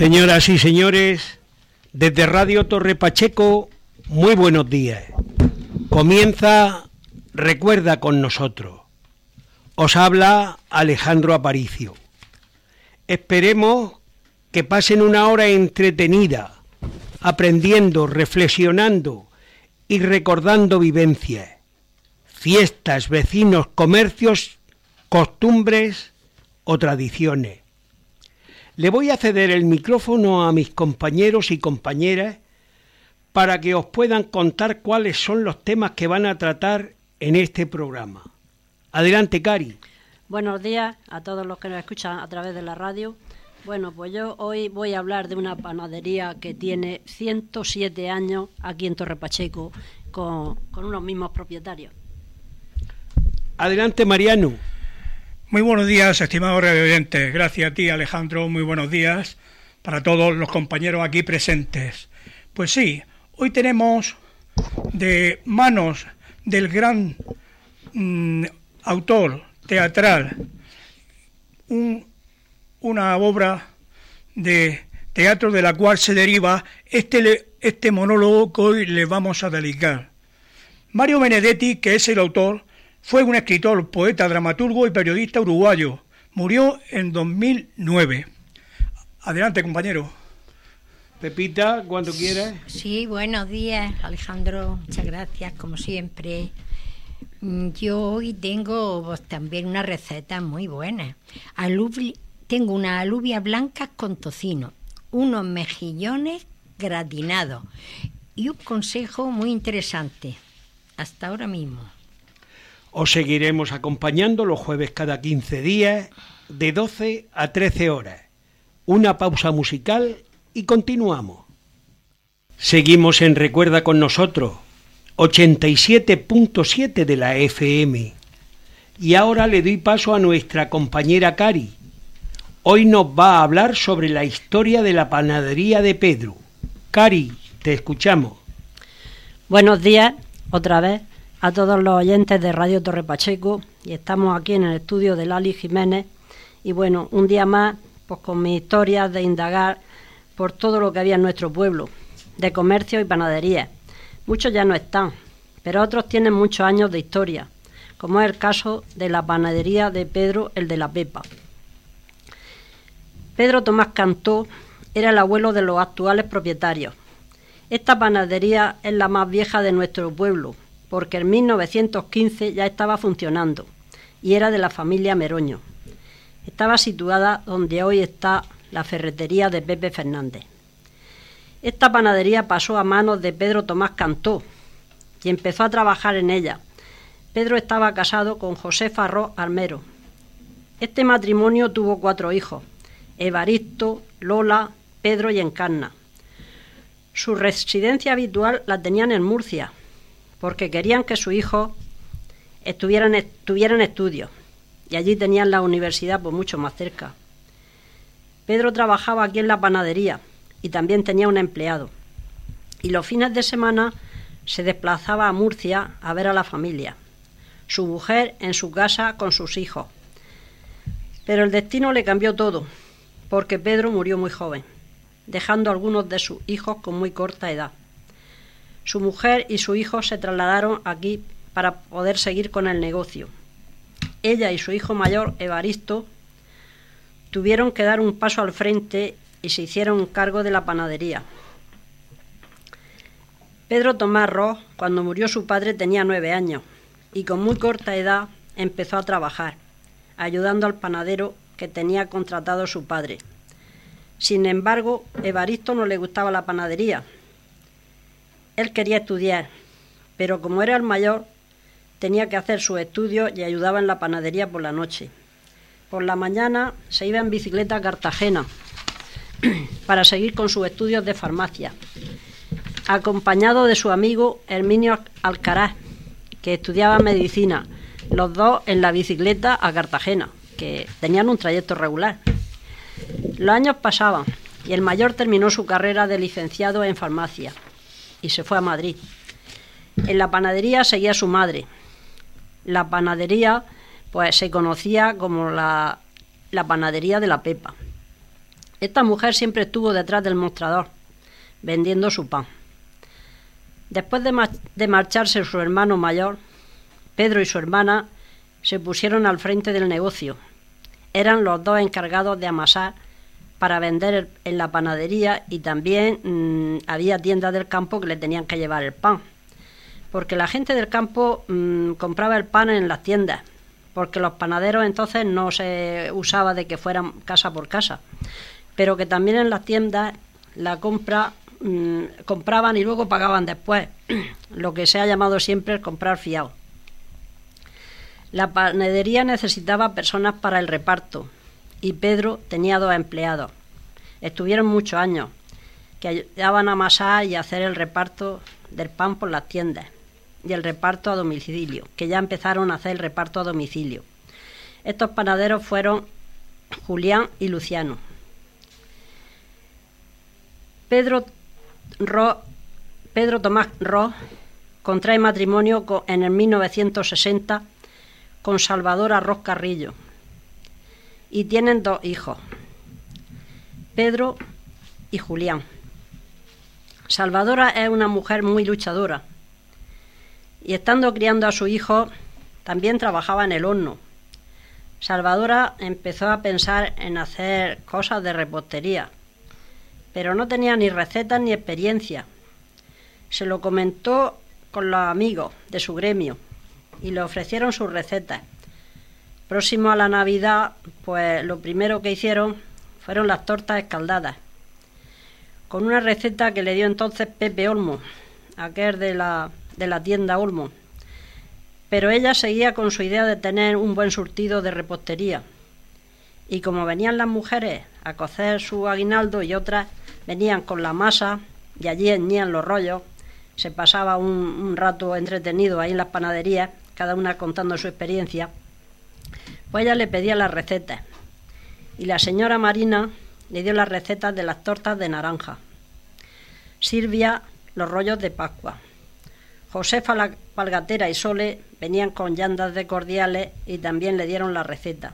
Señoras y señores, desde Radio Torre Pacheco, muy buenos días. Comienza Recuerda con nosotros. Os habla Alejandro Aparicio. Esperemos que pasen una hora entretenida, aprendiendo, reflexionando y recordando vivencias, fiestas, vecinos, comercios, costumbres o tradiciones. Le voy a ceder el micrófono a mis compañeros y compañeras para que os puedan contar cuáles son los temas que van a tratar en este programa. Adelante, Cari. Buenos días a todos los que nos escuchan a través de la radio. Bueno, pues yo hoy voy a hablar de una panadería que tiene 107 años aquí en Torre Pacheco con, con unos mismos propietarios. Adelante, Mariano. Muy buenos días, estimados oyentes. Gracias a ti, Alejandro. Muy buenos días para todos los compañeros aquí presentes. Pues sí, hoy tenemos de manos del gran mm, autor teatral una obra de teatro de la cual se deriva este, este monólogo que hoy le vamos a dedicar. Mario Benedetti, que es el autor, fue un escritor, poeta, dramaturgo y periodista uruguayo. Murió en 2009. Adelante, compañero. Pepita, cuando quieras. Sí, buenos días, Alejandro. Muchas gracias, como siempre. Mm, yo hoy tengo pues, también una receta muy buena. tengo unas alubias blancas con tocino, unos mejillones gratinados y un consejo muy interesante. Hasta ahora mismo. Os seguiremos acompañando los jueves cada 15 días de 12 a 13 horas. Una pausa musical y continuamos. Seguimos en Recuerda con nosotros, 87.7 de la FM. Y ahora le doy paso a nuestra compañera Cari. Hoy nos va a hablar sobre la historia de la panadería de Pedro. Cari, te escuchamos. Buenos días, otra vez, a todos los oyentes de Radio Torre Pacheco. Y estamos aquí en el estudio de Lali Jiménez. Y bueno, un día más, pues con mi historia de indagar por todo lo que había en nuestro pueblo, de comercio y panadería. Muchos ya no están, pero otros tienen muchos años de historia, como es el caso de la panadería de Pedro el de la Pepa. Pedro Tomás Cantó era el abuelo de los actuales propietarios. Esta panadería es la más vieja de nuestro pueblo, porque en 1915 ya estaba funcionando y era de la familia Meroño. Estaba situada donde hoy está la ferretería de Pepe Fernández. Esta panadería pasó a manos de Pedro Tomás Cantó y empezó a trabajar en ella. Pedro estaba casado con José Farró Armero. Este matrimonio tuvo cuatro hijos, Evaristo, Lola, Pedro y Encarna. Su residencia habitual la tenían en Murcia, porque querían que sus hijos estuvieran, tuvieran estudios, y allí tenían la universidad por mucho más cerca. Pedro trabajaba aquí en la panadería y también tenía un empleado. Y los fines de semana se desplazaba a Murcia a ver a la familia, su mujer en su casa con sus hijos. Pero el destino le cambió todo, porque Pedro murió muy joven, dejando a algunos de sus hijos con muy corta edad. Su mujer y su hijo se trasladaron aquí para poder seguir con el negocio. Ella y su hijo mayor, Evaristo, tuvieron que dar un paso al frente y se hicieron cargo de la panadería. Pedro Tomás Ross, cuando murió su padre, tenía nueve años y con muy corta edad empezó a trabajar, ayudando al panadero que tenía contratado su padre. Sin embargo, Evaristo no le gustaba la panadería. Él quería estudiar, pero como era el mayor, tenía que hacer sus estudios y ayudaba en la panadería por la noche. Por la mañana se iba en bicicleta a Cartagena para seguir con sus estudios de farmacia, acompañado de su amigo Herminio Alcaraz, que estudiaba medicina, los dos en la bicicleta a Cartagena, que tenían un trayecto regular. Los años pasaban y el mayor terminó su carrera de licenciado en farmacia y se fue a Madrid. En la panadería seguía su madre. La panadería pues se conocía como la, panadería de la Pepa. Esta mujer siempre estuvo detrás del mostrador, vendiendo su pan. Después de, de marcharse su hermano mayor, Pedro y su hermana se pusieron al frente del negocio. Eran los dos encargados de amasar para vender en la panadería y también mm, había tiendas del campo que le tenían que llevar el pan. Porque la gente del campo mm, compraba el pan en las tiendas, porque los panaderos entonces no se usaba de que fueran casa por casa, pero que también en las tiendas la compra mm, compraban y luego pagaban después, lo que se ha llamado siempre el comprar fiado. La panadería necesitaba personas para el reparto, y Pedro tenía dos empleados. Estuvieron muchos años, que ayudaban a amasar y hacer el reparto del pan por las tiendas y el reparto a domicilio, que ya empezaron a hacer el reparto a domicilio. Estos panaderos fueron Julián y Luciano. Pedro, Pedro Tomás Ro contrae matrimonio en el 1960 con Salvador Arroz Carrillo, y tienen dos hijos, Pedro y Julián. Salvadora es una mujer muy luchadora y estando criando a su hijo también trabajaba en el horno. Salvadora empezó a pensar en hacer cosas de repostería, pero no tenía ni recetas ni experiencia. Se lo comentó con los amigos de su gremio y le ofrecieron sus recetas Próximo a la Navidad, pues lo primero que hicieron fueron las tortas escaldadas, con una receta que le dio entonces Pepe Olmo, aquel de la, de la tienda Olmo. Pero ella seguía con su idea de tener un buen surtido de repostería. Y como venían las mujeres a cocer su aguinaldo y otras venían con la masa y allí eñían los rollos, se pasaba un, un rato entretenido ahí en las panaderías, cada una contando su experiencia pues ella le pedía las recetas y la señora Marina le dio las recetas de las tortas de naranja. Silvia los rollos de Pascua. Josefa la Palgatera y Sole venían con llandas de cordiales y también le dieron la receta.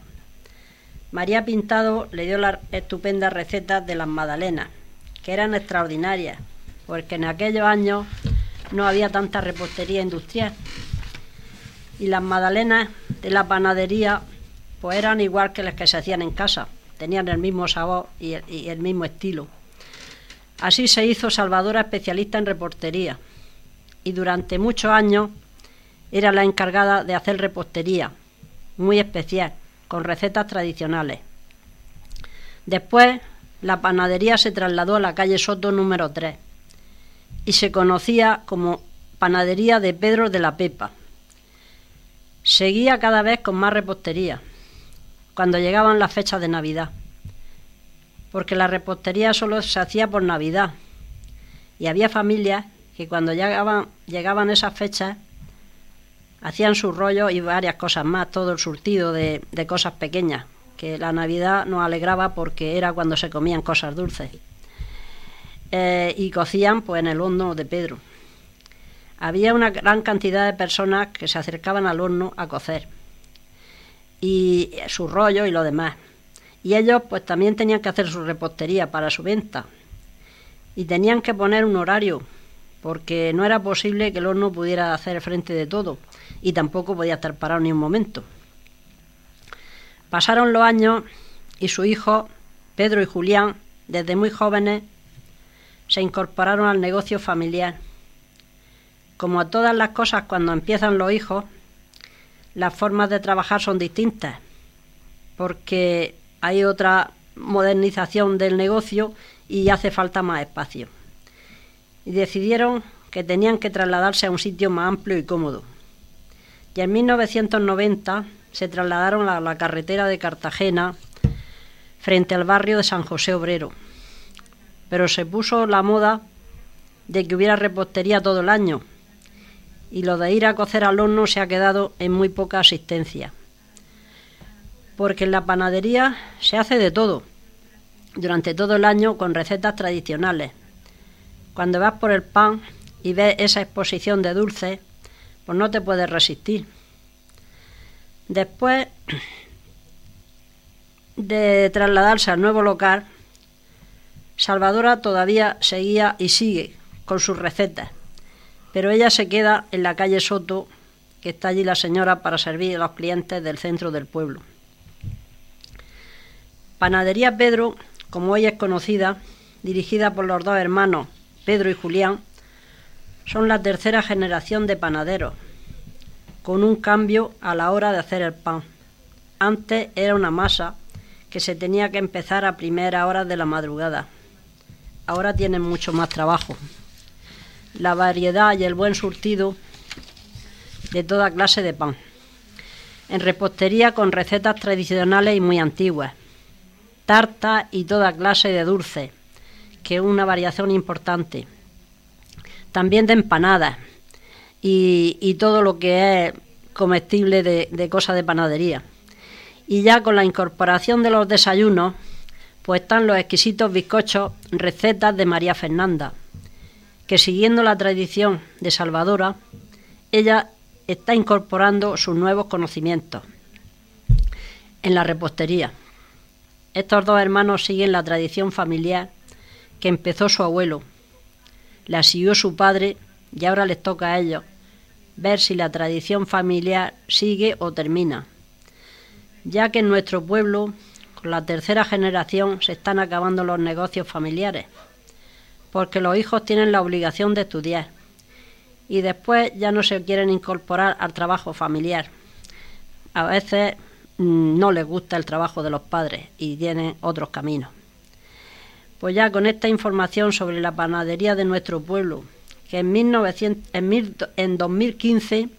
María Pintado le dio las estupendas recetas de las magdalenas, que eran extraordinarias, porque en aquellos años no había tanta repostería industrial. Y las magdalenas de la panadería pues eran igual que las que se hacían en casa, tenían el mismo sabor y el, mismo estilo. Así se hizo Salvadora especialista en repostería y durante muchos años era la encargada de hacer repostería, muy especial, con recetas tradicionales. Después, la panadería se trasladó a la calle Soto número 3 y se conocía como Panadería de Pedro de la Pepa. Seguía cada vez con más repostería cuando llegaban las fechas de Navidad, porque la repostería solo se hacía por Navidad y había familias que cuando llegaban, llegaban esas fechas hacían su rollo y varias cosas más, todo el surtido de, cosas pequeñas, que la Navidad nos alegraba porque era cuando se comían cosas dulces. Eh, y cocían pues en el horno de Pedro. Había una gran cantidad de personas que se acercaban al horno a cocer y su rollo y lo demás. Y ellos pues también tenían que hacer su repostería para su venta. Y tenían que poner un horario, porque no era posible que el horno pudiera hacer frente de todo y tampoco podía estar parado ni un momento. Pasaron los años y su hijo, Pedro y Julián, desde muy jóvenes, se incorporaron al negocio familiar. Como a todas las cosas cuando empiezan los hijos, las formas de trabajar son distintas, porque hay otra modernización del negocio y hace falta más espacio. Y decidieron que tenían que trasladarse a un sitio más amplio y cómodo. Y en 1990 se trasladaron a la carretera de Cartagena frente al barrio de San José Obrero. Pero se puso la moda de que hubiera repostería todo el año y lo de ir a cocer al horno se ha quedado en muy poca asistencia. Porque en la panadería se hace de todo, durante todo el año con recetas tradicionales. Cuando vas por el pan y ves esa exposición de dulces, pues no te puedes resistir. Después de trasladarse al nuevo local, Salvadora todavía seguía y sigue con sus recetas, pero ella se queda en la calle Soto, que está allí la señora para servir a los clientes del centro del pueblo. Panadería Pedro, como hoy es conocida, dirigida por los dos hermanos Pedro y Julián, son la tercera generación de panaderos, con un cambio a la hora de hacer el pan. Antes era una masa que se tenía que empezar a primera hora de la madrugada. Ahora tienen mucho más trabajo. La variedad y el buen surtido de toda clase de pan. En repostería con recetas tradicionales y muy antiguas. Tarta y toda clase de dulces, que es una variación importante. También de empanadas y, todo lo que es comestible de, de cosas de panadería. Y ya con la incorporación de los desayunos, pues están los exquisitos bizcochos recetas de María Fernanda, que siguiendo la tradición de Salvadora, ella está incorporando sus nuevos conocimientos en la repostería. Estos dos hermanos siguen la tradición familiar que empezó su abuelo, la siguió su padre y ahora les toca a ellos ver si la tradición familiar sigue o termina ya que en nuestro pueblo, con la tercera generación, se están acabando los negocios familiares, porque los hijos tienen la obligación de estudiar y después ya no se quieren incorporar al trabajo familiar. A veces mm, no les gusta el trabajo de los padres y tienen otros caminos. Pues ya con esta información sobre la panadería de nuestro pueblo, que en, 1900, en, en 2015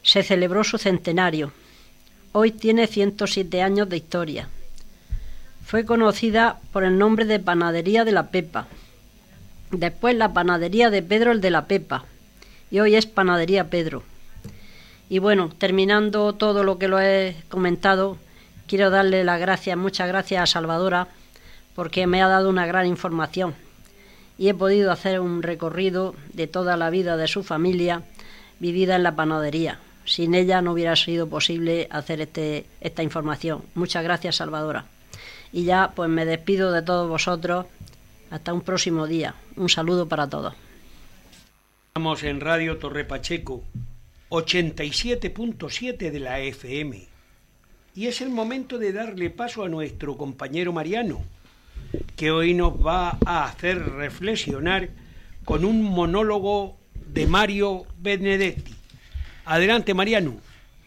se celebró su centenario Hoy tiene 107 años de historia. Fue conocida por el nombre de Panadería de la Pepa. Después la Panadería de Pedro el de la Pepa. Y hoy es Panadería Pedro. Y bueno, terminando todo lo que lo he comentado, quiero darle las gracias, muchas gracias a Salvadora, porque me ha dado una gran información. Y he podido hacer un recorrido de toda la vida de su familia vivida en la panadería. Sin ella no hubiera sido posible hacer este, esta información. Muchas gracias, Salvadora. Y ya pues me despido de todos vosotros. Hasta un próximo día. Un saludo para todos. Estamos en Radio Torre Pacheco, 87.7 de la FM. Y es el momento de darle paso a nuestro compañero Mariano, que hoy nos va a hacer reflexionar con un monólogo de Mario Benedetti. Adelante, Mariano.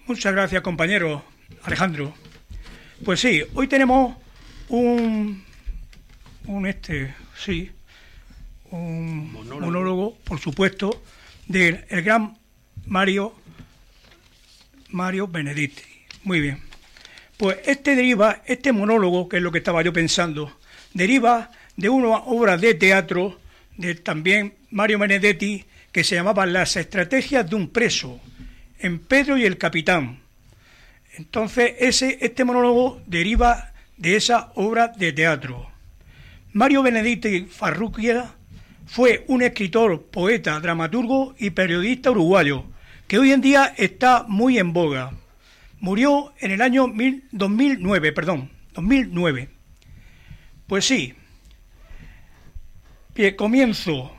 Muchas gracias, compañero Alejandro. Pues sí, hoy tenemos un, un este, sí, un monólogo, por supuesto, del el gran Mario Mario Benedetti. Muy bien. Pues este deriva, este monólogo, que es lo que estaba yo pensando, deriva de una obra de teatro de también Mario Benedetti que se llamaba Las estrategias de un preso en Pedro y el Capitán. Entonces, ese, este monólogo deriva de esa obra de teatro. Mario Benedetti Farruquia fue un escritor, poeta, dramaturgo y periodista uruguayo, que hoy en día está muy en boga. Murió en el año 2009, perdón, 2009. Pues sí. Pie, comienzo.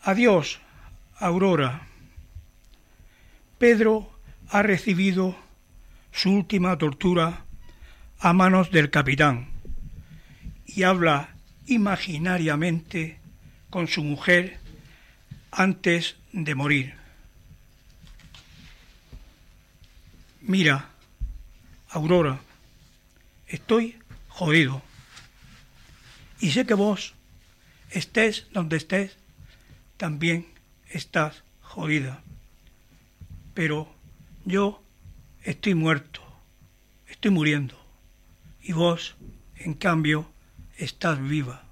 Adiós, Aurora. Pedro ha recibido su última tortura a manos del capitán y habla imaginariamente con su mujer antes de morir. Mira, Aurora, estoy jodido. Y sé que vos, estés donde estés, también estás jodida pero yo estoy muerto, estoy muriendo, y vos, en cambio, estás viva.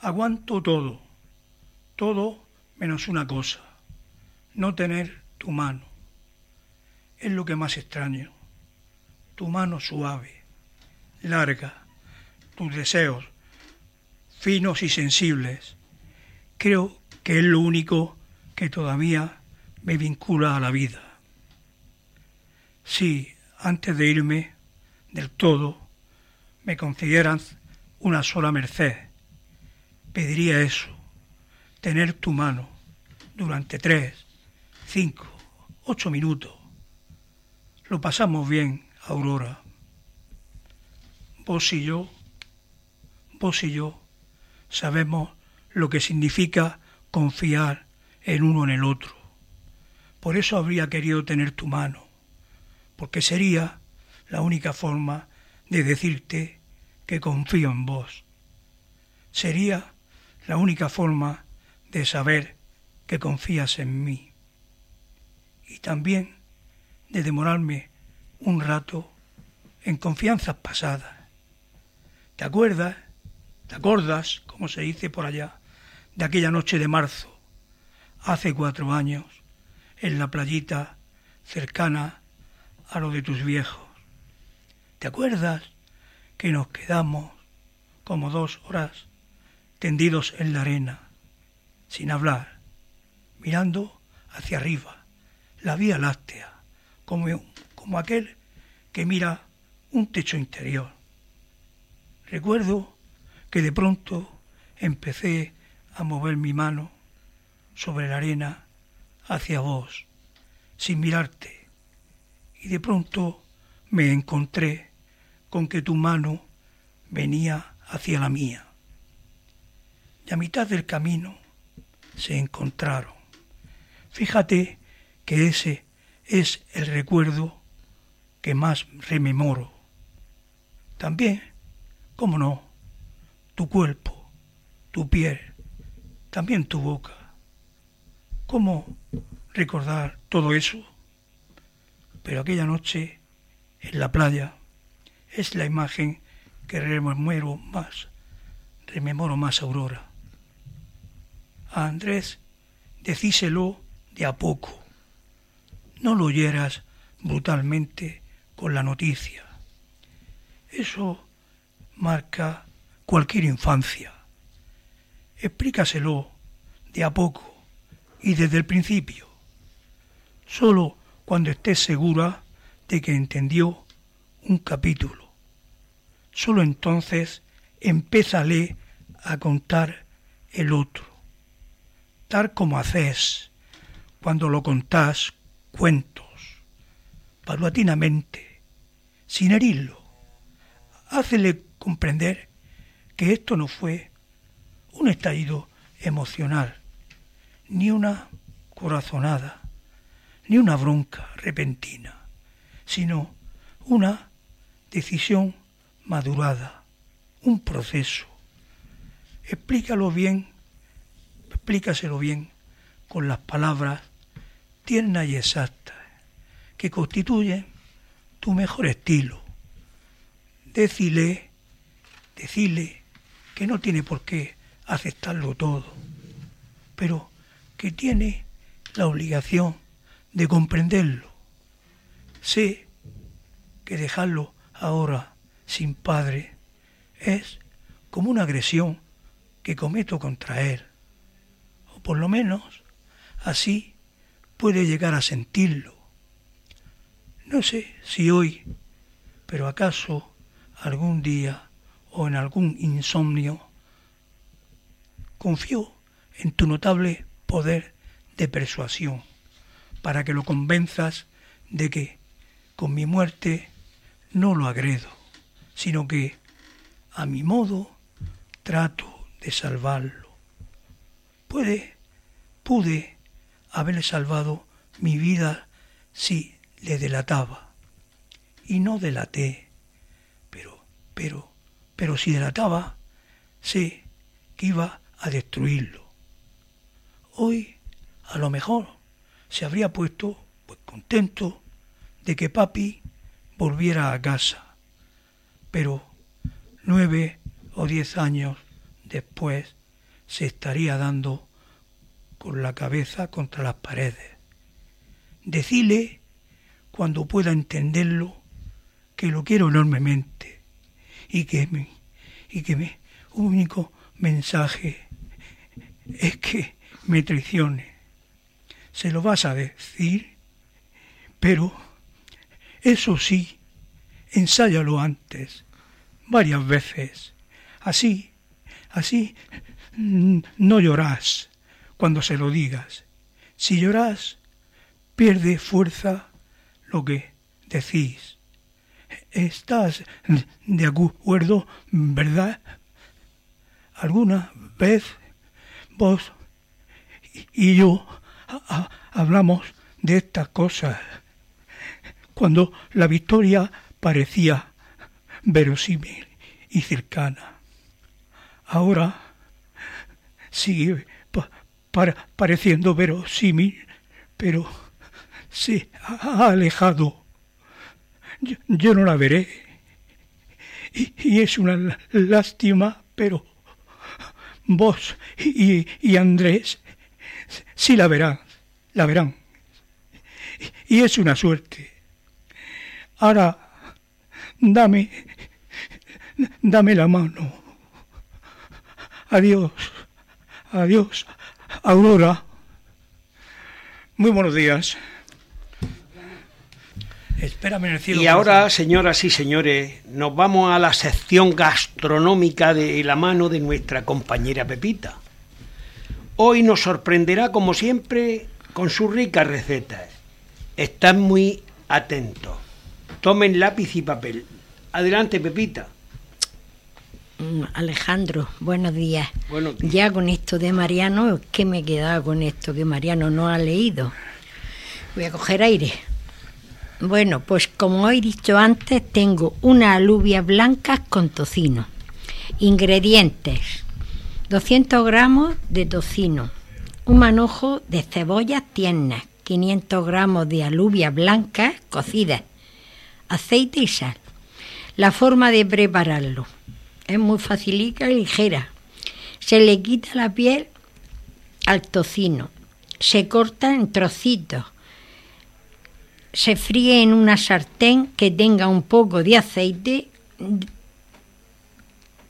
Aguanto todo, todo menos una cosa, no tener tu mano. Es lo que más extraño, tu mano suave, larga, tus deseos, finos y sensibles. Creo que es lo único que todavía me vincula a la vida. Si antes de irme del todo me consideran una sola merced. Pediría eso, tener tu mano durante tres, cinco, ocho minutos. Lo pasamos bien, Aurora. Vos y yo, vos y yo, sabemos lo que significa confiar en uno en el otro. Por eso habría querido tener tu mano, porque sería la única forma de decirte que confío en vos. Sería la única forma de saber que confías en mí. Y también de demorarme un rato en confianzas pasadas. ¿Te acuerdas? ¿Te acordas, como se dice por allá, de aquella noche de marzo, hace cuatro años, en la playita cercana a lo de tus viejos? ¿Te acuerdas que nos quedamos como dos horas tendidos en la arena, sin hablar, mirando hacia arriba, la vía láctea, como, como aquel que mira un techo interior. Recuerdo que de pronto empecé a mover mi mano sobre la arena hacia vos, sin mirarte, y de pronto me encontré con que tu mano venía hacia la mía. Y a mitad del camino se encontraron. Fíjate que ese es el recuerdo que más rememoro. También, cómo no, tu cuerpo, tu piel, también tu boca. ¿Cómo recordar todo eso? Pero aquella noche, en la playa, es la imagen que rememoro más, rememoro más Aurora. A Andrés decíselo de a poco. No lo oyeras brutalmente con la noticia. Eso marca cualquier infancia. Explícaselo de a poco y desde el principio. Solo cuando estés segura de que entendió un capítulo. Solo entonces empézale a contar el otro, tal como haces cuando lo contás cuentos, paulatinamente, sin herirlo. Hácele comprender que esto no fue un estallido emocional, ni una corazonada, ni una bronca repentina, sino una decisión madurada, un proceso. Explícalo bien, explícaselo bien con las palabras tiernas y exactas que constituyen tu mejor estilo. Decile, decile que no tiene por qué aceptarlo todo, pero que tiene la obligación de comprenderlo. Sé que dejarlo ahora sin padre es como una agresión que cometo contra él. O por lo menos así puede llegar a sentirlo. No sé si hoy, pero acaso algún día o en algún insomnio, confío en tu notable poder de persuasión para que lo convenzas de que con mi muerte no lo agredo sino que a mi modo trato de salvarlo. Puede, pude haberle salvado mi vida si le delataba. Y no delaté, pero, pero, pero si delataba, sé que iba a destruirlo. Hoy, a lo mejor, se habría puesto pues contento de que papi volviera a casa pero nueve o diez años después se estaría dando con la cabeza contra las paredes. Decile, cuando pueda entenderlo, que lo quiero enormemente y que mi, y que mi único mensaje es que me traicione. Se lo vas a decir, pero eso sí, ensáyalo antes varias veces así, así, no llorás cuando se lo digas. Si llorás, pierde fuerza lo que decís. ¿Estás de acuerdo, verdad? ¿Alguna vez vos y yo hablamos de estas cosas cuando la victoria parecía verosímil y cercana. Ahora sigue pareciendo verosímil, pero se ha alejado. Yo, no la veré. Y, es una lástima, pero vos y, y Andrés sí la verán, la verán. Y es una suerte. Ahora, dame, dame la mano. Adiós, adiós, Aurora. Muy buenos días. Espérame en el cielo. Y ahora, señoras y señores, nos vamos a la sección gastronómica de la mano de nuestra compañera Pepita. Hoy nos sorprenderá, como siempre, con sus ricas recetas. Están muy atentos. Tomen lápiz y papel. Adelante, Pepita. Mm, Alejandro, buenos días. Ya con esto de Mariano, ¿qué me he quedado con esto que Mariano no ha leído? Voy a coger aire. Bueno, pues como he dicho antes, tengo una alubia blanca con tocino. Ingredientes: 200 gramos de tocino, un manojo de cebollas tiernas, 500 gramos de alubia blanca cocidas, aceite y sal. La forma de prepararlo es muy facilita y ligera. Se le quita la piel al tocino, se corta en trocitos, se fríe en una sartén que tenga un poco de aceite,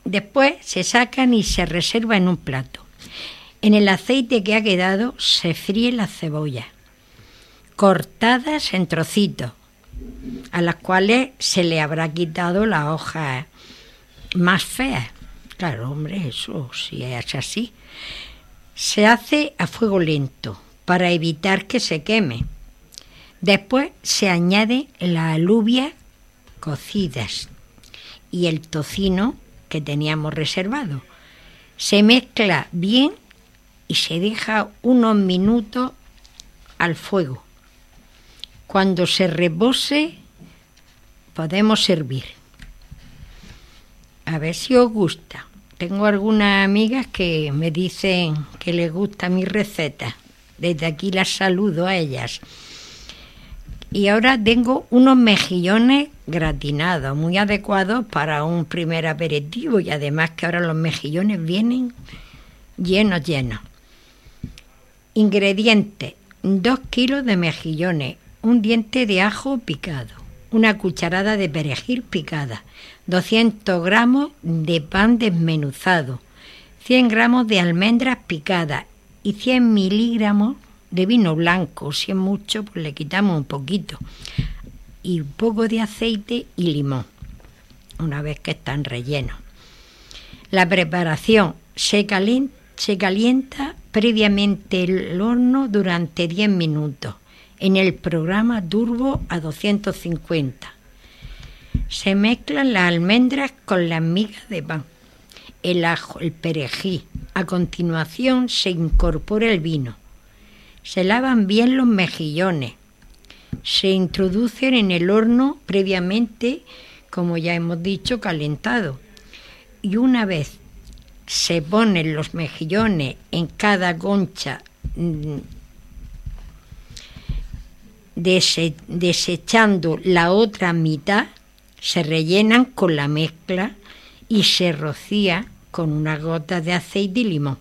después se sacan y se reserva en un plato. En el aceite que ha quedado se fríe la cebolla, cortadas en trocitos, a las cuales se le habrá quitado la hoja más fea. Claro, hombre, eso si es así. Se hace a fuego lento para evitar que se queme. Después se añade la alubia cocidas y el tocino que teníamos reservado. Se mezcla bien y se deja unos minutos al fuego. Cuando se repose podemos servir. A ver si os gusta. Tengo algunas amigas que me dicen que les gusta mi receta. Desde aquí las saludo a ellas. Y ahora tengo unos mejillones gratinados, muy adecuados para un primer aperitivo y además que ahora los mejillones vienen llenos, llenos. Ingredientes, dos kilos de mejillones, un diente de ajo picado, una cucharada de perejil picada, 200 gramos de pan desmenuzado, 100 gramos de almendras picadas y 100 miligramos de vino blanco. Si es mucho, pues le quitamos un poquito. Y un poco de aceite y limón, una vez que están rellenos. La preparación se calienta, se calienta previamente el horno durante 10 minutos en el programa turbo a 250. Se mezclan las almendras con las migas de pan, el ajo, el perejil. A continuación se incorpora el vino. Se lavan bien los mejillones. Se introducen en el horno previamente, como ya hemos dicho, calentado. Y una vez se ponen los mejillones en cada concha desechando la otra mitad, se rellenan con la mezcla y se rocía con una gota de aceite y limón.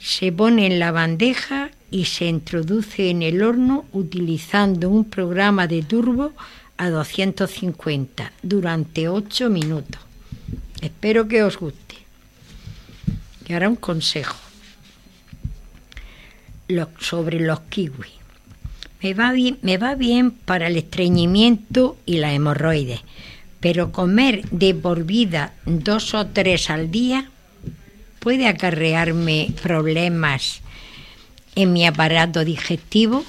Se pone en la bandeja y se introduce en el horno utilizando un programa de turbo a 250 durante 8 minutos. Espero que os guste. Y ahora un consejo sobre los kiwis. Me va, bien, me va bien para el estreñimiento y la hemorroides, pero comer de por vida dos o tres al día puede acarrearme problemas en mi aparato digestivo,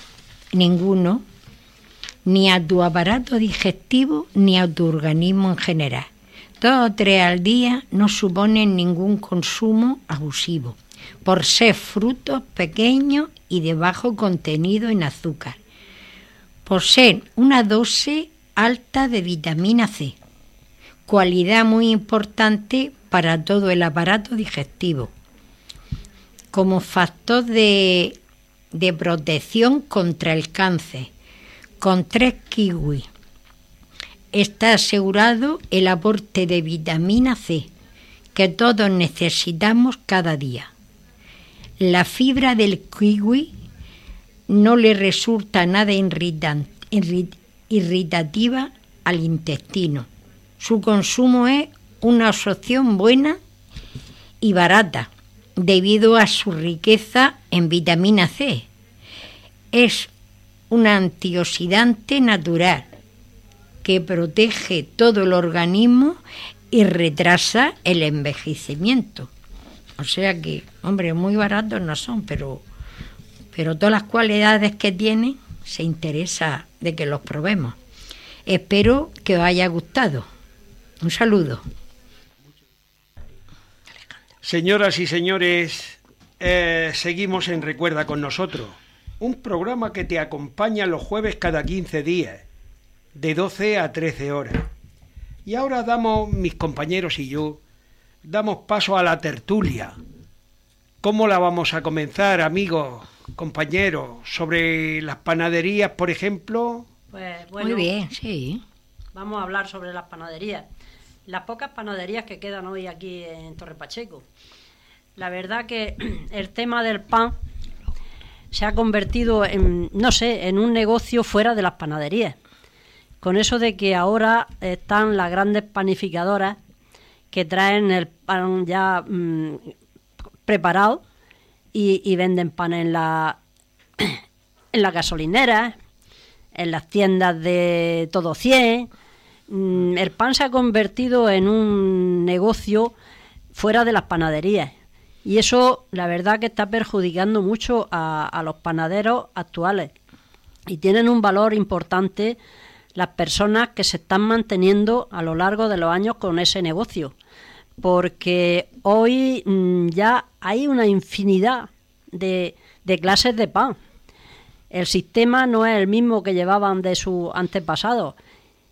ninguno, ni a tu aparato digestivo ni a tu organismo en general. Dos o tres al día no suponen ningún consumo abusivo, por ser frutos pequeños y de bajo contenido en azúcar, por ser una dosis alta de vitamina C, cualidad muy importante para todo el aparato digestivo, como factor de, de protección contra el cáncer, con tres kiwis. Está asegurado el aporte de vitamina C que todos necesitamos cada día. La fibra del kiwi no le resulta nada irritativa al intestino. Su consumo es una opción buena y barata debido a su riqueza en vitamina C. Es un antioxidante natural que protege todo el organismo y retrasa el envejecimiento. O sea que, hombre, muy baratos no son, pero, pero todas las cualidades que tienen se interesa de que los probemos. Espero que os haya gustado. Un saludo. Señoras y señores, eh, seguimos en Recuerda con nosotros, un programa que te acompaña los jueves cada 15 días, de 12 a 13 horas. Y ahora damos, mis compañeros y yo, damos paso a la tertulia. ¿Cómo la vamos a comenzar, amigos, compañeros? ¿Sobre las panaderías, por ejemplo? Pues bueno, Muy bien, sí. vamos a hablar sobre las panaderías. Las pocas panaderías que quedan hoy aquí en Torre Pacheco. La verdad que el tema del pan se ha convertido en, no sé, en un negocio fuera de las panaderías. Con eso de que ahora están las grandes panificadoras que traen el pan ya mm, preparado y, venden pan en la en las gasolineras, en las tiendas de todo 100. Mm, El pan se ha convertido en un negocio fuera de las panaderías. Y eso, la verdad, que está perjudicando mucho a los panaderos actuales. Y tienen un valor importante las personas que se están manteniendo a lo largo de los años con ese negocio. Porque hoy mm, ya hay una infinidad de, de clases de pan. El sistema no es el mismo que llevaban de sus antepasados.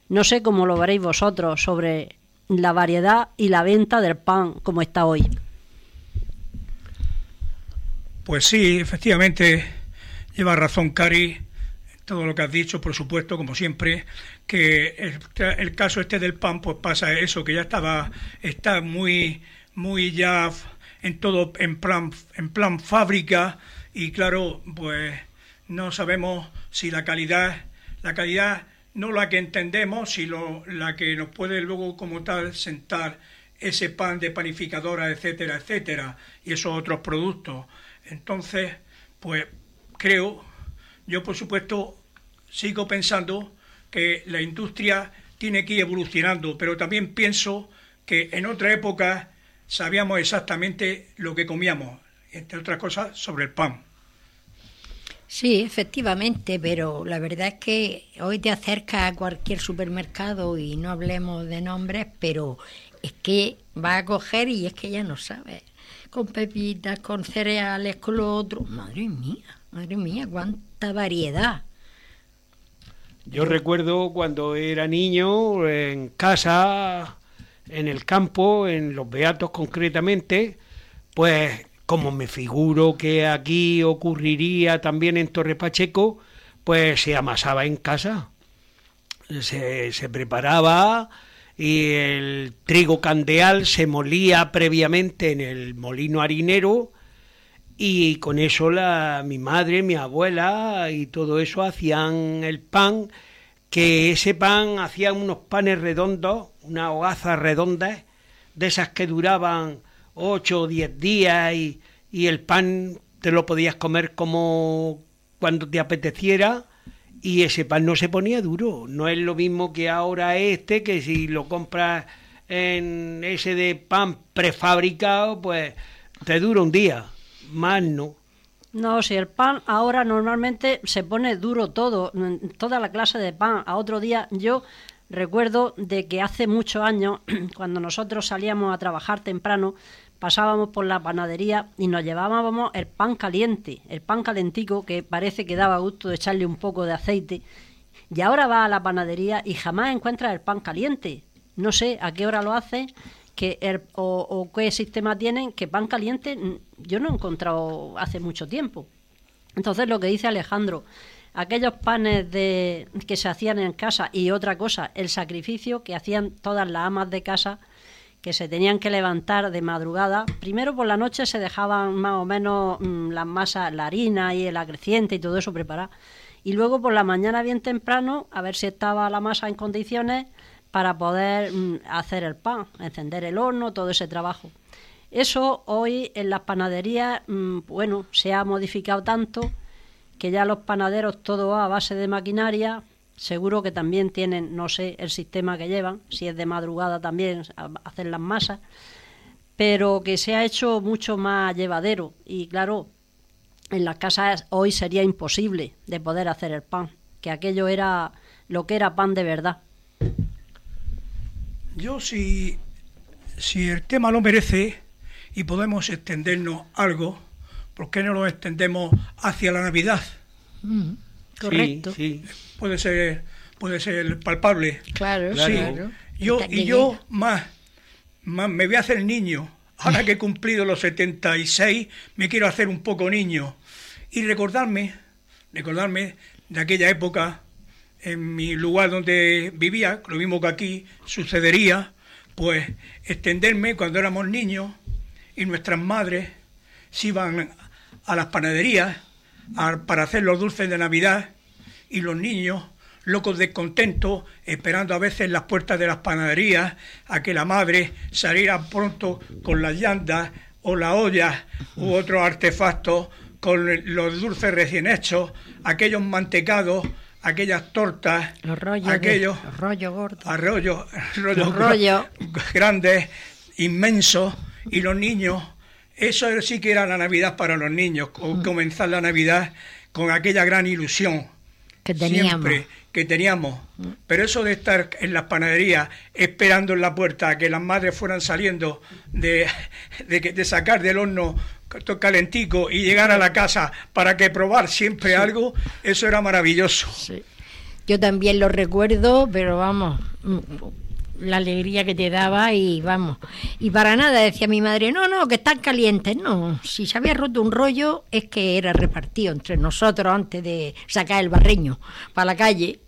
No sé cómo lo veréis vosotros sobre la variedad y la venta del pan como está hoy. Pues sí, efectivamente, lleva razón Cari todo lo que has dicho, por supuesto, como siempre, que el, caso este del pan, pues pasa eso, que ya estaba, está muy, muy ya en todo, en plan, en plan fábrica, y claro, pues no sabemos si la calidad, la calidad no la que entendemos, sino la que nos puede luego como tal sentar ese pan de panificadora, etcétera, etcétera, y esos otros productos. Entonces, pues creo, yo por supuesto sigo pensando que la industria tiene que ir evolucionando, pero también pienso que en otra época sabíamos exactamente lo que comíamos, entre otras cosas sobre el pan. Sí, efectivamente, pero la verdad es que hoy te acercas a cualquier supermercado y no hablemos de nombres, pero es que va a coger y es que ya no sabes. Con pepitas, con cereales, con lo otro. Madre mía, madre mía, cuánta variedad. Yo recuerdo cuando era niño en casa, en el campo, en los Beatos concretamente, pues como me figuro que aquí ocurriría también en Torre Pacheco, pues se amasaba en casa. Se, se preparaba y el trigo candeal se molía previamente en el molino harinero y con eso la, mi madre, mi abuela y todo eso hacían el pan, que ese pan hacían unos panes redondos, unas hogazas redondas, de esas que duraban ocho o diez días y, y el pan te lo podías comer como cuando te apeteciera y ese pan no se ponía duro. No es lo mismo que ahora este, que si lo compras en ese de pan prefabricado, pues te dura un día, más no. No, si el pan ahora normalmente se pone duro todo, toda la clase de pan. A otro día yo recuerdo de que hace muchos años, cuando nosotros salíamos a trabajar temprano, pasábamos por la panadería y nos llevábamos el pan caliente, el pan calentico que parece que daba gusto de echarle un poco de aceite. Y ahora va a la panadería y jamás encuentra el pan caliente. No sé a qué hora lo hace que o, qué sistema tienen, que pan caliente yo no he encontrado hace mucho tiempo. Entonces lo que dice Alejandro, aquellos panes de, que se hacían en casa y otra cosa, el sacrificio que hacían todas las amas de casa que se tenían que levantar de madrugada. Primero por la noche se dejaban más o menos mm, las masas, la harina y el acreciente y todo eso preparado. Y luego por la mañana bien temprano, a ver si estaba la masa en condiciones para poder mm, hacer el pan, encender el horno, todo ese trabajo. Eso hoy en las panaderías, mm, bueno, se ha modificado tanto que ya los panaderos todo a base de maquinaria, Seguro que también tienen, no sé, el sistema que llevan, si es de madrugada también hacer las masas, pero que se ha hecho mucho más llevadero y claro, en las casas hoy sería imposible de poder hacer el pan, que aquello era lo que era pan de verdad. Yo si, si el tema lo merece y podemos extendernos algo, ¿por qué no lo extendemos hacia la Navidad? Mm, correcto. sí puede ser puede ser palpable. Claro, sí. Yo, y yo más, más me voy a hacer niño. Ahora que he cumplido los 76, me quiero hacer un poco niño. Y recordarme, recordarme de aquella época, en mi lugar donde vivía, lo mismo que aquí sucedería, pues extenderme cuando éramos niños y nuestras madres se iban a las panaderías para hacer los dulces de Navidad y los niños locos de contento, esperando a veces las puertas de las panaderías a que la madre saliera pronto con las llantas o la olla u otros artefactos con los dulces recién hechos, aquellos mantecados, aquellas tortas, los rollos, aquellos rollos gordos, arroyos, grandes, inmensos, y los niños, eso sí que era la Navidad para los niños, mm. comenzar la Navidad con aquella gran ilusión que teníamos. Siempre que teníamos. Pero eso de estar en las panaderías esperando en la puerta a que las madres fueran saliendo de, de, sacar del horno calentico y llegar a la casa para que probar siempre algo, eso era maravilloso. Yo también lo recuerdo, pero vamos, la alegría que te daba y vamos. Y para nada decía mi madre, no, no, que están calientes. No, si se había roto un rollo es que era repartido entre nosotros antes de sacar el barreño para la calle.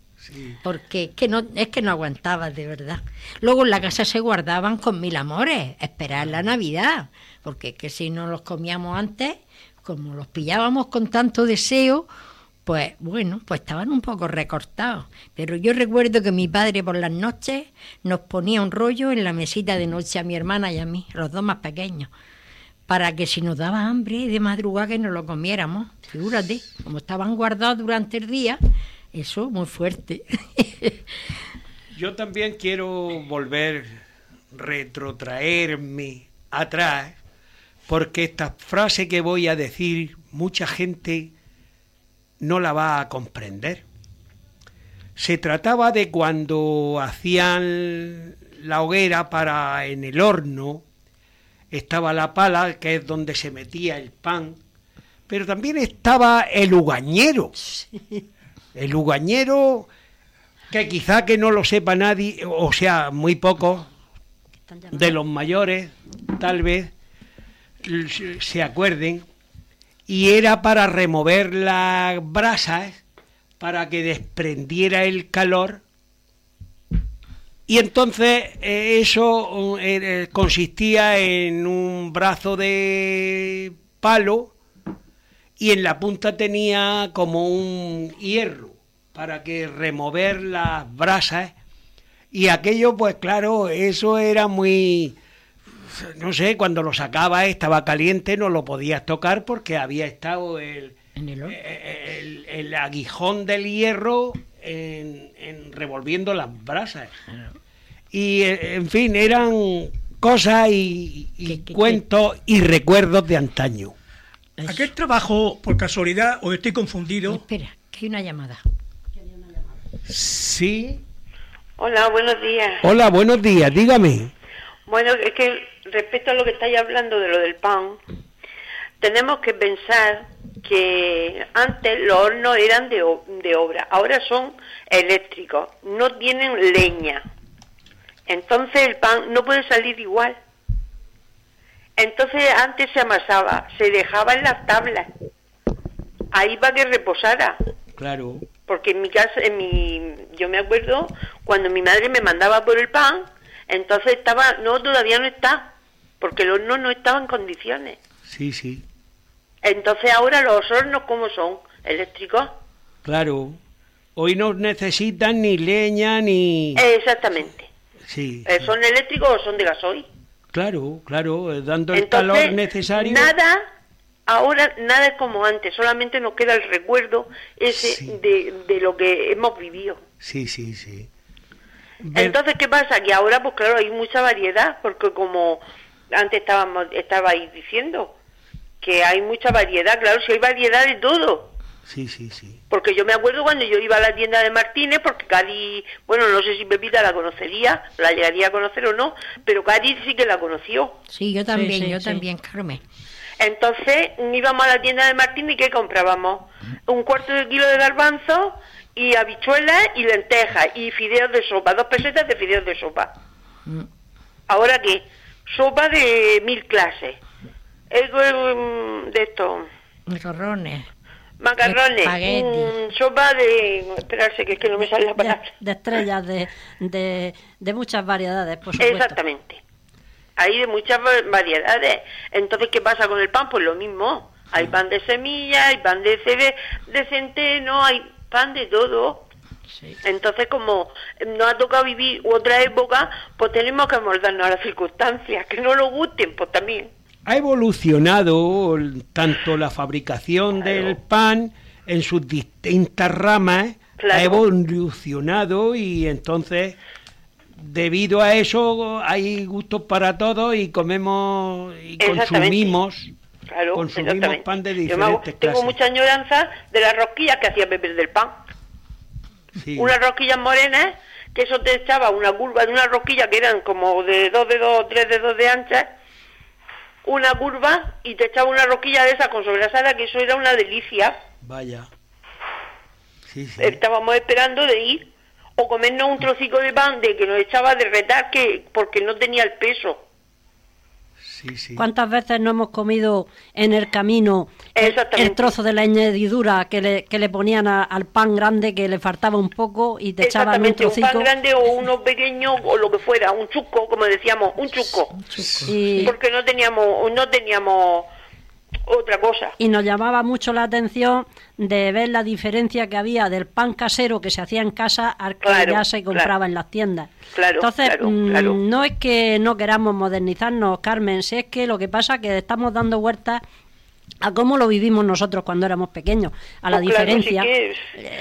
Porque es que, no, es que no aguantaba de verdad. Luego en la casa se guardaban con mil amores, esperar la Navidad, porque que si no los comíamos antes, como los pillábamos con tanto deseo, pues bueno, pues estaban un poco recortados. Pero yo recuerdo que mi padre por las noches nos ponía un rollo en la mesita de noche a mi hermana y a mí, los dos más pequeños, para que si nos daba hambre de madrugada que nos lo comiéramos. Figúrate, como estaban guardados durante el día, eso muy fuerte. yo también quiero volver, retrotraerme atrás, porque esta frase que voy a decir, mucha gente no la va a comprender. Se trataba de cuando hacían la hoguera para en el horno, estaba la pala, que es donde se metía el pan, pero también estaba el ugañero. El ugañero, que quizá que no lo sepa nadie, o sea, muy pocos de los mayores, tal vez, se acuerden, y era para remover las brasas para que desprendiera el calor. Y entonces eh, eso eh, consistía en un brazo de palo y en la punta tenía como un hierro para que remover las brasas y aquello pues claro eso era muy no sé, cuando lo sacaba estaba caliente, no lo podías tocar porque había estado el, En el horno. eh, el, el aguijón del hierro en, en revolviendo las brasas. Y, eh, en fin, eran cosas y, y cuentos y recuerdos de antaño. Eso. Aquel trabajo, por casualidad, o estoy confundido, Espera, que hay una llamada. Sí. Hola, buenos días. Hola, buenos días, dígame. Bueno, es que respecto a lo que estáis hablando de lo del pan, tenemos que pensar que antes los hornos eran de, de obra, ahora son eléctricos, no tienen leña. Entonces el pan no puede salir igual. Entonces antes se amasaba, se dejaba en las tablas, ahí para que reposara. Claro. Porque en mi casa, en mi, yo me acuerdo cuando mi madre me mandaba por el pan, entonces estaba, no, todavía no está, porque el horno no estaba en condiciones. Sí, sí. Entonces ahora los hornos, ¿cómo son? ¿Eléctricos? Claro. Hoy no necesitan ni leña ni... Exactamente. Sí. Eh, sí. ¿Son eléctricos o son de gasoil? Claro, claro, eh, dando el Entonces, calor necesario. nada, ahora nada es como antes, solamente nos queda el recuerdo ese Sí. de, de lo que hemos vivido. Sí, sí, sí. Ver- Entonces, ¿qué pasa? Que ahora, pues claro, hay mucha variedad, porque como antes estábamos, estabais diciendo, que hay mucha variedad, claro, si hay variedad de todo. Sí, sí, sí. Porque yo me acuerdo cuando yo iba a la tienda de Martínez, porque Cari, bueno, no sé si Pepita la conocería, la llegaría a conocer o no, pero Cari sí que la conoció. Sí, yo también, sí, yo sí. también, Carmen. Entonces íbamos a la tienda de Martínez y ¿qué comprábamos? Un cuarto de kilo de garbanzo y habichuelas y lentejas y fideos de sopa, dos pesetas de fideos de sopa. Mm. Ahora qué? Sopa de mil clases. Mm, de esto, Macarrones. macarrones, mm, sopa de... Esperarse, que es que no me sale la palabra. de estrellas, de, de, de muchas variedades, por supuesto. Exactamente. Hay de muchas va- variedades. Entonces, ¿qué pasa con el pan? Pues lo mismo. Hay pan de semilla, hay pan de, cebe, de centeno, hay pan de todo. Sí. Entonces, como nos ha tocado vivir otra época, pues tenemos que amoldarnos a las circunstancias. Que no nos gusten, pues también. Ha evolucionado tanto la fabricación Claro. del pan en sus distintas ramas, Claro. ha evolucionado y entonces, debido a eso, hay gustos para todos y comemos y consumimos, Claro, consumimos pan de Yo me hago- diferentes tengo clases. mucha añoranza de las rosquillas que hacía Pepe del pan. Sí. unas rosquillas morenas, que eso te echaba una curva de una rosquilla que eran como de dos dedos, tres dedos de ancha, una curva y te echaba una rosquilla de esa con sobrasada, que eso era una delicia. Vaya. Sí, sí. Estábamos esperando de ir o comernos un trocico de pan de que nos echaba de retar que porque no tenía el peso. Sí, sí. ¿Cuántas veces no hemos comido en el camino el, trozo de la añadidura que le, que le ponían a- al pan grande que le faltaba un poco y te echaban un Exactamente, un pan grande o uno pequeño o lo que fuera, un chusco, como decíamos, un chusco. Y, Porque no teníamos no teníamos otra cosa. y nos llamaba mucho la atención de ver la diferencia que había del pan casero que se hacía en casa al que Claro, ya se compraba claro. en las tiendas. Claro, Entonces, claro, mm, no es que no queramos modernizarnos, Carmen, si es que lo que pasa es que estamos dando vueltas a cómo lo vivimos nosotros cuando éramos pequeños, a la Pues claro, diferencia. sí que es-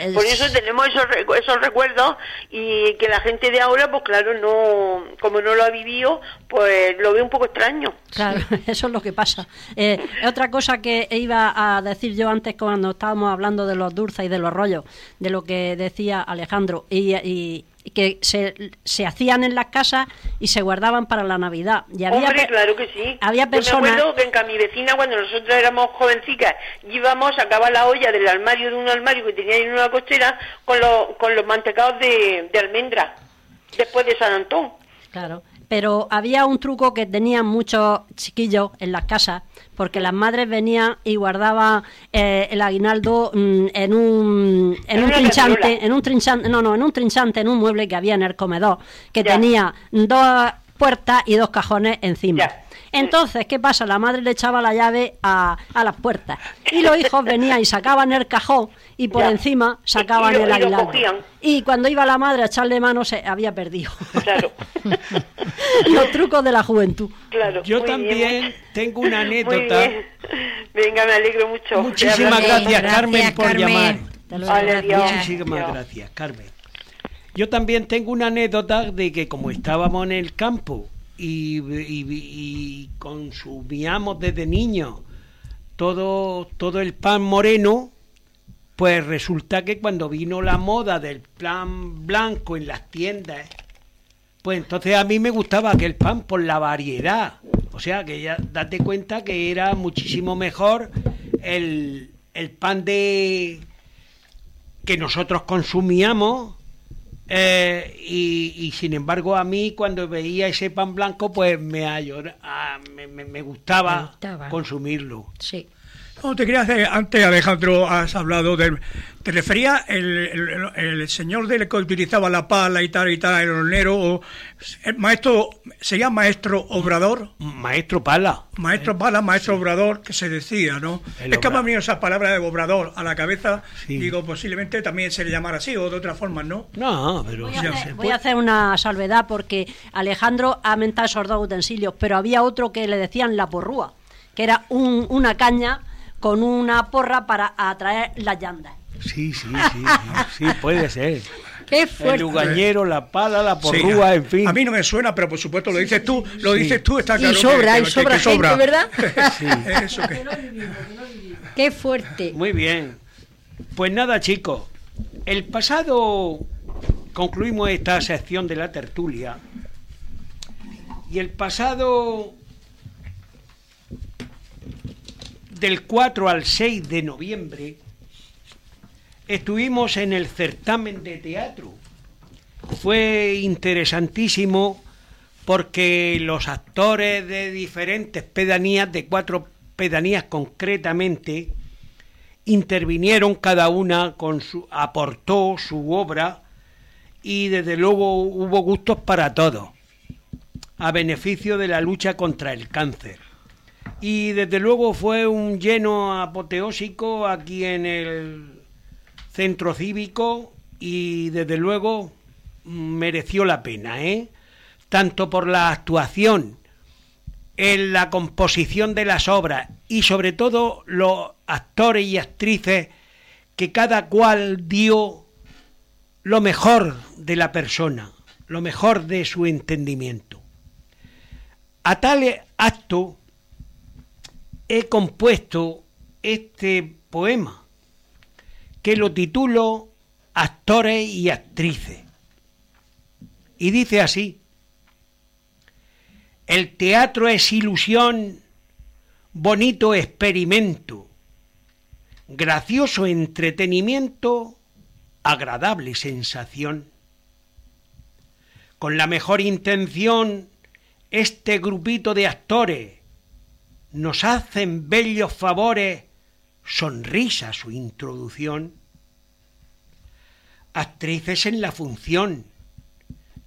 Es- por eso tenemos esos, recu- esos recuerdos y que la gente de ahora, pues claro, no como no lo ha vivido, pues lo ve un poco extraño. Claro, eso es lo que pasa. Eh, otra cosa que iba a decir yo antes cuando estábamos hablando de los dulces y de los rollos, de lo que decía Alejandro, y que se, se hacían en las casas y se guardaban para la Navidad. Y había Hombre, claro que sí. Había Yo personas... me acuerdo que en mi vecina, cuando nosotros éramos jovencicas, íbamos, sacaba la olla del armario de un armario que tenía en una cochera con, los con los mantecados de, de almendra, después de San Antón. Claro, pero había un truco que tenían muchos chiquillos en las casas, porque las madres venían y guardaban eh, el aguinaldo mm, en un en un trinchante, en un trinchante, no, no, en un trinchante, en un mueble que había en el comedor, que Ya. tenía dos puertas y dos cajones encima. Ya. Entonces, ¿qué pasa? La madre le echaba la llave a, a las puertas y los hijos venían y sacaban el cajón y por Ya. encima sacaban y lo- el y lo aislado. Y cuando iba la madre a echarle mano se había perdido. Claro, los trucos de la juventud. claro. Yo también bien, tengo una anécdota. Venga, me alegro mucho. Muchísimas gracias, Gracias, Carmen, por Carmen. llamar. Hasta luego. Vale, adiós. Muchísimas gracias, Carmen. Yo también tengo una anécdota de que como estábamos en el campo y, y- consumíamos desde niños todo, todo el pan moreno, pues resulta que cuando vino la moda del pan blanco en las tiendas, pues entonces a mí me gustaba aquel pan por la variedad. O sea, que ya date cuenta que era muchísimo mejor el, el pan de que nosotros consumíamos eh, y, y, sin embargo a mí cuando veía ese pan blanco pues me, ayora- ah, me, me- me gustaba, Me gustaba. consumirlo. Sí. No, te quería hacer, antes Alejandro has hablado del, te refería el, el, el señor del que utilizaba la pala y tal y tal, el hornero, o el maestro, sería maestro obrador, Maestro Pala. maestro pala, maestro obrador, que se decía, ¿no? El es que me obra- ha venido esa palabra de obrador a la cabeza, Sí. digo, posiblemente también se le llamara así o de otra forma, ¿no? No, pero Voy Ya a, hacer, voy a hacer una salvedad porque Alejandro ha mentado esos dos utensilios, pero había otro que le decían la porrúa, que era un- una caña con una porra para atraer las llandas. sí, sí, sí, sí, sí, puede ser. Qué El fuerte. lugañero, la pala, la Sí, porrúa, en fin. A mí no me suena, pero por supuesto lo dices tú, lo dices tú, está Y claro. que- sobra, que- y que- sobra que sobra. gente, ¿verdad? Sí. Eso que- Qué fuerte. Muy bien. Pues nada, chicos. El pasado concluimos esta sección de la tertulia. Y el pasado del 4 al 6 de noviembre estuvimos en el certamen de teatro. Fue interesantísimo porque los actores de diferentes pedanías, de cuatro pedanías concretamente, intervinieron cada una con su aportó su obra y desde luego hubo gustos para todos a beneficio de la lucha contra el cáncer y desde luego fue un lleno apoteósico aquí en el centro cívico y desde luego mereció la pena ¿eh? tanto por la actuación en la composición de las obras y sobre todo los actores y actrices que cada cual dio lo mejor de la persona, lo mejor de su entendimiento. A tal acto he compuesto este poema que lo titulo Actores y actrices. Y dice así, el teatro es ilusión, bonito experimento, gracioso entretenimiento, agradable sensación. Con la mejor intención, este grupito de actores nos hacen bellos favores, sonrisa su introducción. Actrices en la función,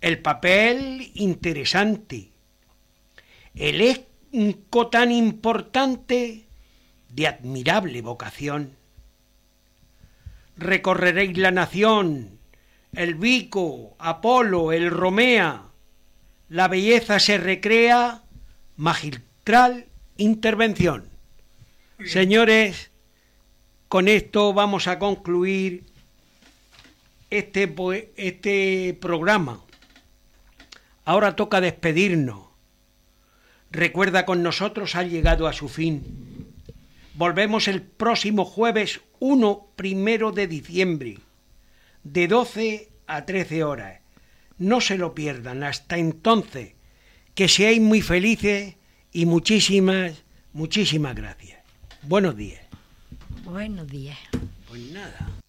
el papel interesante, el elenco tan importante de admirable vocación. Recorreréis la nación, el Vico, Apolo, el Romea, la belleza se recrea, magistral intervención. Señores, con esto vamos a concluir este, este programa. Ahora toca despedirnos. Recuerda con nosotros ha llegado a su fin. Volvemos el próximo jueves 1 primero de diciembre, de 12 a 13 horas. No se lo pierdan. Hasta entonces, que seáis muy felices y muchísimas, muchísimas gracias. Buenos días. Buenos días. Pues nada.